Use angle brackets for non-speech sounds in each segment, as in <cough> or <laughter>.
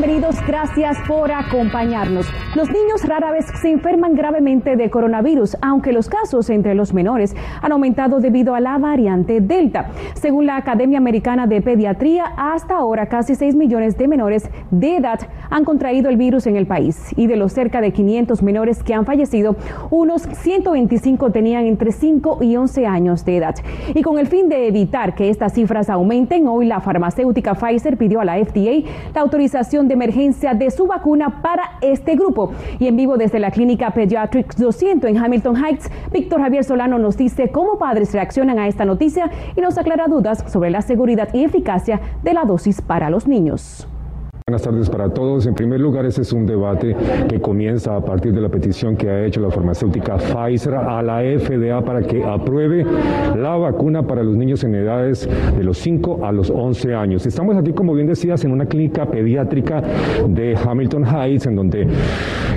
Bienvenidos, gracias por acompañarnos. Los niños rara vez se enferman gravemente de coronavirus, aunque los casos entre los menores han aumentado debido a la variante Delta. Según la Academia Americana de Pediatría, hasta ahora casi 6 millones de menores de edad han contraído el virus en el país y de los cerca de 500 menores que han fallecido, unos 125 tenían entre 5 y 11 años de edad. Y con el fin de evitar que estas cifras aumenten, hoy la farmacéutica Pfizer pidió a la FDA la autorización de emergencia de su vacuna para este grupo. Y en vivo desde la clínica Pediatrics 200 en Hamilton Heights, Víctor Javier Solano nos dice cómo padres reaccionan a esta noticia y nos aclara dudas sobre la seguridad y eficacia de la dosis para los niños. Buenas tardes para todos. En primer lugar, ese es un debate que comienza a partir de la petición que ha hecho la farmacéutica Pfizer a la FDA para que apruebe la vacuna para los niños en edades de los 5 a los 11 años. Estamos aquí, como bien decías, en una clínica pediátrica de Hamilton Heights, en donde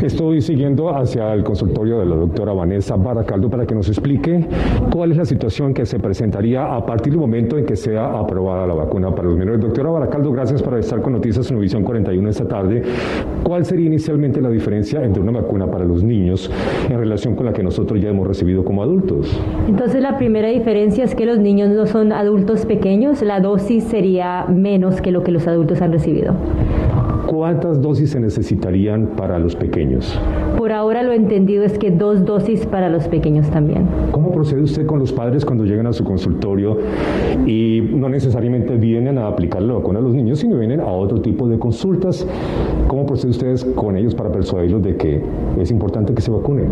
estoy siguiendo hacia el consultorio de la doctora Vanessa Baracaldo para que nos explique cuál es la situación que se presentaría a partir del momento en que sea aprobada la vacuna para los menores. Doctora Baracaldo, gracias por estar con Noticias en Visión 41 esta tarde, ¿cuál sería inicialmente la diferencia entre una vacuna para los niños en relación con la que nosotros ya hemos recibido como adultos? Entonces la primera diferencia es que los niños no son adultos pequeños, la dosis sería menos que lo que los adultos han recibido. ¿Cuántas dosis se necesitarían para los pequeños? Por ahora lo entendido es que dos dosis para los pequeños también. ¿Cómo procede usted con los padres cuando llegan a su consultorio y no necesariamente vienen a aplicar la vacuna a los niños, sino vienen a otro tipo de consultas? ¿Cómo procede ustedes con ellos para persuadirlos de que es importante que se vacunen?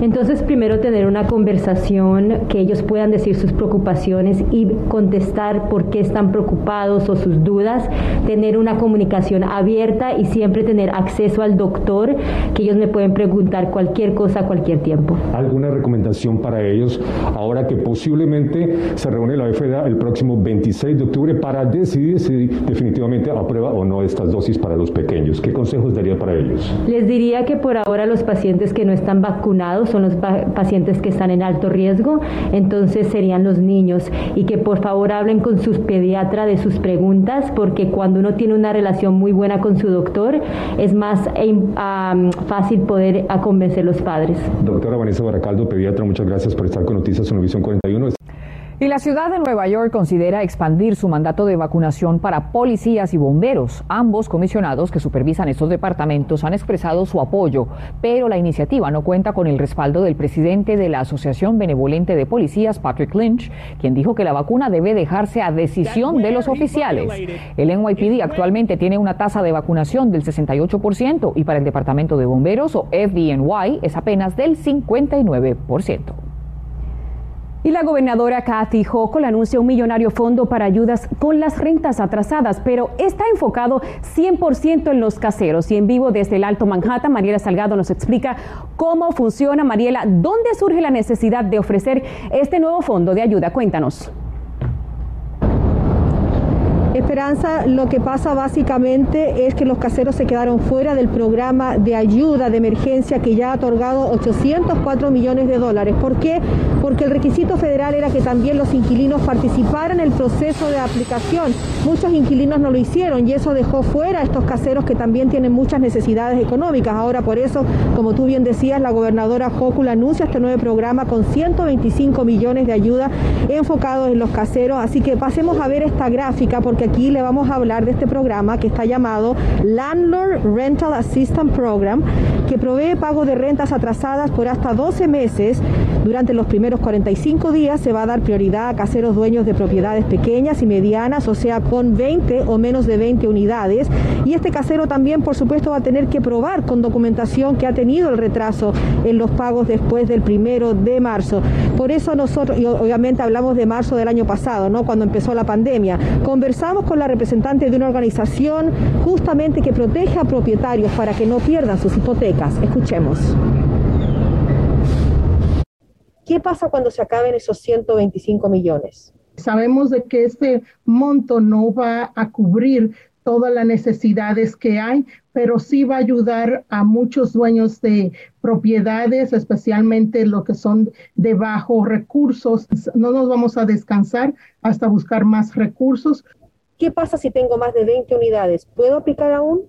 Entonces, primero tener una conversación que ellos puedan decir sus preocupaciones y contestar por qué están preocupados o sus dudas, tener una comunicación abierta y siempre tener acceso al doctor, que ellos me pueden preguntar cualquier cosa a cualquier tiempo. ¿Alguna recomendación para ellos ahora que posiblemente se reúne la FDA el próximo 26 de octubre para decidir si definitivamente aprueba o no estas dosis para los pequeños? ¿Qué consejos daría para ellos? Les diría que por ahora los pacientes que no están vacunados son los pacientes que están en alto riesgo, entonces serían los niños y que por favor hablen con sus pediatras de sus preguntas porque cuando uno tiene una relación muy buena con su doctor, es más fácil poder convencer a los padres. Doctora Vanessa Baracaldo, pediatra, muchas gracias por estar con Noticias Univisión 41. Y la ciudad de Nueva York considera expandir su mandato de vacunación para policías y bomberos. Ambos comisionados que supervisan estos departamentos han expresado su apoyo, pero la iniciativa no cuenta con el respaldo del presidente de la Asociación Benevolente de Policías, Patrick Lynch, quien dijo que la vacuna debe dejarse a decisión de los oficiales. El NYPD actualmente tiene una tasa de vacunación del 68% y para el Departamento de Bomberos o FDNY es apenas del 59%. Y la gobernadora Kathy Hochul anuncia un millonario fondo para ayudas con las rentas atrasadas, pero está enfocado 100% en los caseros. Y en vivo desde el Alto Manhattan, Mariela Salgado nos explica cómo funciona. Mariela, ¿dónde surge la necesidad de ofrecer este nuevo fondo de ayuda? Cuéntanos. Lo que pasa básicamente es que los caseros se quedaron fuera del programa de ayuda de emergencia que ya ha otorgado 804 millones de dólares. ¿Por qué? Porque el requisito federal era que también los inquilinos participaran en el proceso de aplicación. Muchos inquilinos no lo hicieron y eso dejó fuera a estos caseros que también tienen muchas necesidades económicas. Ahora por eso, como tú bien decías, la gobernadora Jócula anuncia este nuevo programa con 125 millones de ayuda enfocados en los caseros. Así que pasemos a ver esta gráfica porque aquí le vamos a hablar de este programa que está llamado Landlord Rental Assistance Program, que provee pago de rentas atrasadas por hasta 12 meses. Durante los primeros 45 días se va a dar prioridad a caseros dueños de propiedades pequeñas y medianas, o sea, con 20 o menos de 20 unidades. Y este casero también, por supuesto, va a tener que probar con documentación que ha tenido el retraso en los pagos después del primero de marzo. Por eso nosotros, y obviamente hablamos de marzo del año pasado, ¿no? Cuando empezó la pandemia, conversamos con la representante de una organización justamente que protege a propietarios para que no pierdan sus hipotecas. Escuchemos. ¿Qué pasa cuando se acaben esos 125 millones? Sabemos de que este monto no va a cubrir todas las necesidades que hay, pero sí va a ayudar a muchos dueños de propiedades, especialmente los que son de bajos recursos. No nos vamos a descansar hasta buscar más recursos. ¿Qué pasa si tengo más de 20 unidades? ¿Puedo aplicar aún?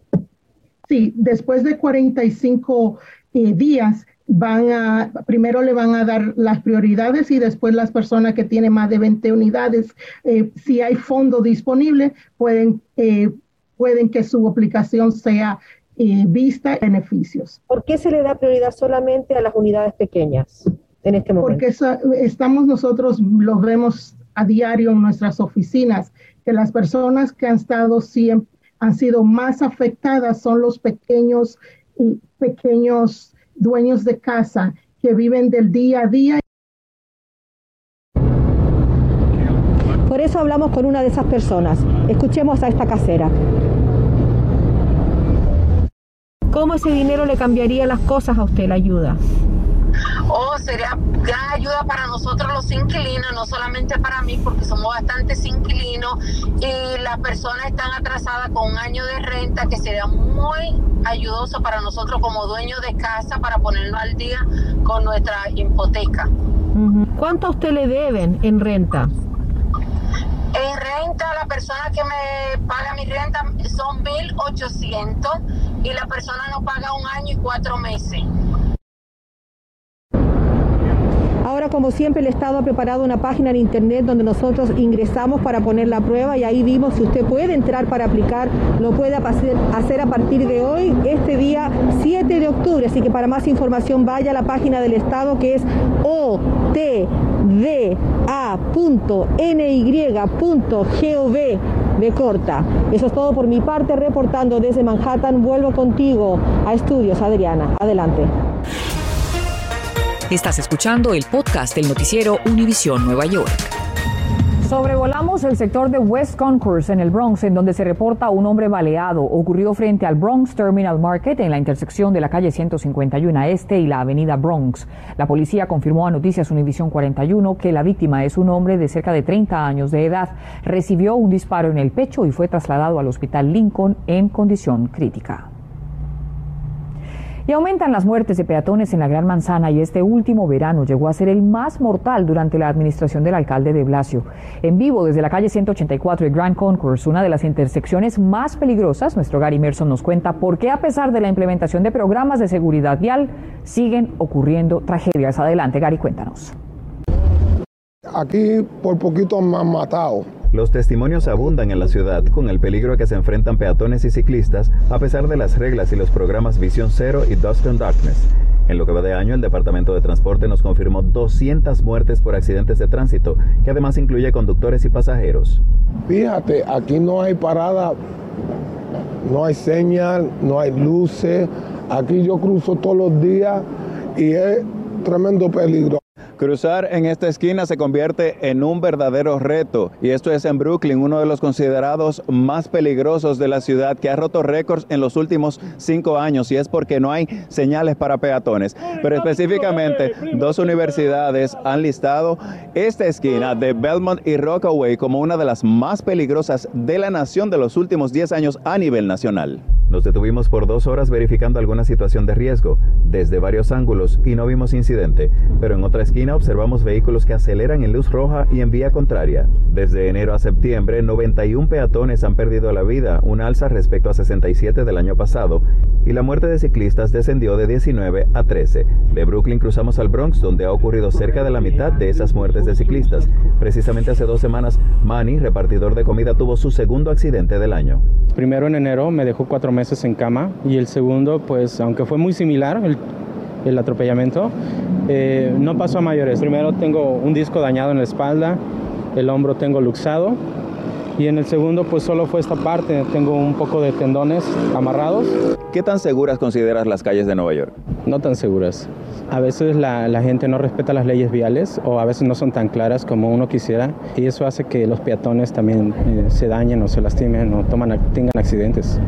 Sí, después de 45 eh, días van a, primero le van a dar las prioridades y después las personas que tienen más de 20 unidades, eh, si hay fondo disponible, pueden, eh, pueden que su aplicación sea vista beneficios. ¿Por qué se le da prioridad solamente a las unidades pequeñas en este momento? Porque estamos nosotros, los vemos a diario en nuestras oficinas, que las personas que han estado siempre, han sido más afectadas son los pequeños y pequeños dueños de casa que viven del día a día. Por eso hablamos con una de esas personas. Escuchemos a esta casera. ¿Cómo ese dinero le cambiaría las cosas a usted, la ayuda? Oh, sería gran ayuda para nosotros los inquilinos, no solamente para mí, porque somos bastantes inquilinos y las personas están atrasadas con un año de renta que sería muy ayudoso para nosotros como dueños de casa para ponernos al día con nuestra hipoteca. ¿Cuánto a usted le deben en renta? En renta, la persona que me paga mi renta son 1.800 y la persona no paga un año y cuatro meses. Como siempre, el Estado ha preparado una página en Internet donde nosotros ingresamos para poner la prueba y ahí vimos si usted puede entrar para aplicar, lo puede hacer a partir de hoy, este día 7 de octubre. Así que para más información vaya a la página del Estado que es otda.ny.gov de corta. Eso es todo por mi parte, reportando desde Manhattan. Vuelvo contigo a estudios, Adriana. Adelante. Estás escuchando el podcast del noticiero Univisión Nueva York. Sobrevolamos el sector de West Concourse en el Bronx, en donde se reporta un hombre baleado. Ocurrió frente al Bronx Terminal Market en la intersección de la calle 151 Este y la avenida Bronx. La policía confirmó a Noticias Univisión 41 que la víctima es un hombre de cerca de 30 años de edad. Recibió un disparo en el pecho y fue trasladado al hospital Lincoln en condición crítica. Y aumentan las muertes de peatones en la Gran Manzana y este último verano llegó a ser el más mortal durante la administración del alcalde de Blasio. En vivo desde la calle 184 de Grand Concourse, una de las intersecciones más peligrosas, nuestro Gary Merson nos cuenta por qué a pesar de la implementación de programas de seguridad vial siguen ocurriendo tragedias. Adelante, Gary, cuéntanos. Aquí por poquito me han matado los testimonios abundan en la ciudad con el peligro a que se enfrentan peatones y ciclistas a pesar de las reglas y los programas Visión Cero y Dust and Darkness. En lo que va de año, el Departamento de Transporte nos confirmó 200 muertes por accidentes de tránsito, que además incluye conductores y pasajeros. Fíjate, aquí no hay parada, no hay señal, no hay luces. Aquí yo cruzo todos los días y es tremendo peligro. Cruzar en esta esquina se convierte en un verdadero reto y esto es en Brooklyn, uno de los considerados más peligrosos de la ciudad que ha roto récords en los últimos cinco años y es porque no hay señales para peatones. Pero específicamente dos universidades han listado esta esquina de Belmont y Rockaway como una de las más peligrosas de la nación de los últimos 10 años a nivel nacional. Nos detuvimos por dos horas verificando alguna situación de riesgo desde varios ángulos y no vimos incidente, pero en otra esquina observamos vehículos que aceleran en luz roja y en vía contraria. Desde enero a septiembre, 91 peatones han perdido la vida, un alza respecto a 67 del año pasado, y la muerte de ciclistas descendió de 19 a 13. De Brooklyn cruzamos al Bronx, donde ha ocurrido cerca de la mitad de esas muertes de ciclistas. Precisamente hace dos semanas, Manny, repartidor de comida, tuvo su segundo accidente del año. Primero en enero me dejó cuatro meses en cama y el segundo, pues aunque fue muy similar, el, el atropellamiento, eh, no pasó a mayores. Primero tengo un disco dañado en la espalda, el hombro tengo luxado y en el segundo pues solo fue esta parte, tengo un poco de tendones amarrados. ¿Qué tan seguras consideras las calles de Nueva York? No tan seguras. A veces la, gente no respeta las leyes viales o a veces no son tan claras como uno quisiera y eso hace que los peatones también eh, se dañen o se lastimen o toman, tengan accidentes.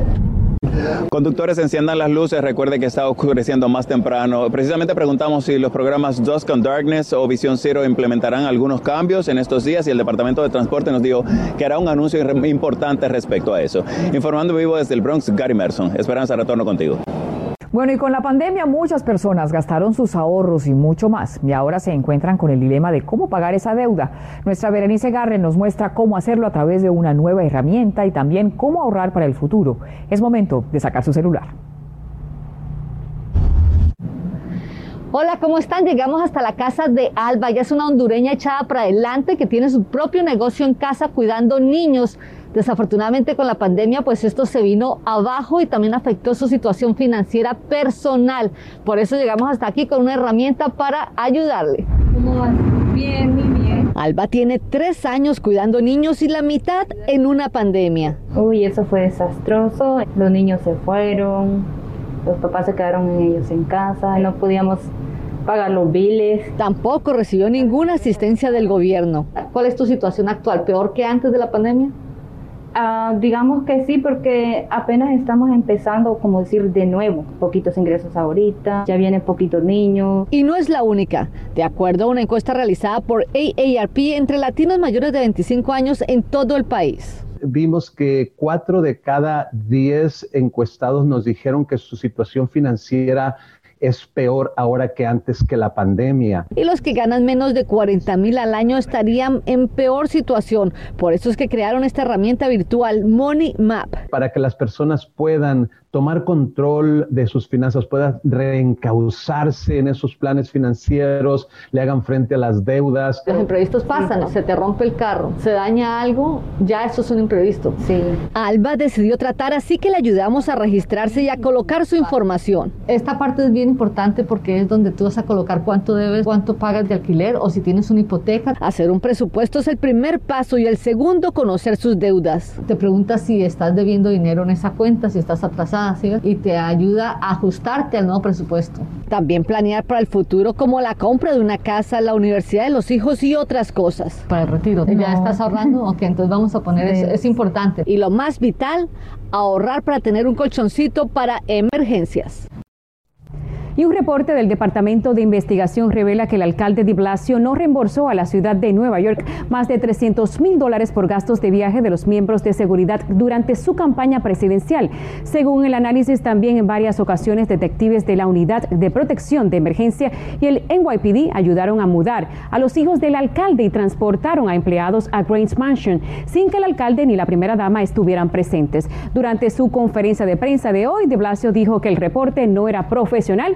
Conductores, enciendan las luces. Recuerde que está oscureciendo más temprano. Precisamente preguntamos si los programas Dusk and Darkness o Visión Cero implementarán algunos cambios en estos días y el Departamento de Transporte nos dijo que hará un anuncio importante respecto a eso. Informando vivo desde el Bronx, Gary Merson. Esperanza, retorno contigo. Bueno, y con la pandemia muchas personas gastaron sus ahorros y mucho más, y ahora se encuentran con el dilema de cómo pagar esa deuda. Nuestra Berenice Garre nos muestra cómo hacerlo a través de una nueva herramienta y también cómo ahorrar para el futuro. Es momento de sacar su celular. Hola, ¿cómo están? Llegamos hasta la casa de Alba. Ella es una hondureña echada para adelante que tiene su propio negocio en casa cuidando niños Desafortunadamente con la pandemia pues esto se vino abajo y también afectó su situación financiera personal. Por eso llegamos hasta aquí con una herramienta para ayudarle. ¿Cómo vas? Bien, muy bien. Alba tiene tres años cuidando niños y la mitad en una pandemia. Uy, eso fue desastroso. Los niños se fueron, los papás se quedaron en ellos en casa, no podíamos pagar los biles. Tampoco recibió ninguna asistencia del gobierno. ¿Cuál es tu situación actual? ¿Peor que antes de la pandemia? Ah, digamos que sí, porque apenas estamos empezando, como decir, de nuevo, poquitos ingresos ahorita, ya vienen poquitos niños. Y no es la única. De acuerdo a una encuesta realizada por AARP entre latinos mayores de 25 años en todo el país vimos que cuatro de cada diez encuestados nos dijeron que su situación financiera es peor ahora que antes que la pandemia. Y los que ganan menos de 40 mil al año estarían en peor situación. Por eso es que crearon esta herramienta virtual Money Map. Para que las personas puedan tomar control de sus finanzas, puedan reencauzarse en esos planes financieros, le hagan frente a las deudas. Los imprevistos pasan, se te rompe el carro, se daña algo, ya eso es un imprevisto. Sí. Alba decidió tratar, así que le ayudamos a registrarse y a colocar su información. Esta parte es bien importante porque es donde tú vas a colocar cuánto debes, cuánto pagas de alquiler o si tienes una hipoteca. Hacer un presupuesto es el primer paso y el segundo, conocer sus deudas. Te preguntas si estás debiendo dinero en esa cuenta, si estás atrasada, ¿sí? y te ayuda a ajustarte al nuevo presupuesto. También planear para el futuro como la compra de una casa, la universidad de los hijos y otras cosas. Para el retiro. ¿Ya estás ahorrando? <laughs> Ok, entonces vamos a poner eso. Es importante. Y lo más vital, ahorrar para tener un colchoncito para emergencias. Y un reporte del Departamento de Investigación revela que el alcalde de Blasio no reembolsó a la ciudad de Nueva York más de 300 mil dólares por gastos de viaje de los miembros de seguridad durante su campaña presidencial. Según el análisis, también en varias ocasiones detectives de la Unidad de Protección de Emergencia y el NYPD ayudaron a mudar a los hijos del alcalde y transportaron a empleados a Grange Mansion sin que el alcalde ni la primera dama estuvieran presentes. Durante su conferencia de prensa de hoy, de Blasio dijo que el reporte no era profesional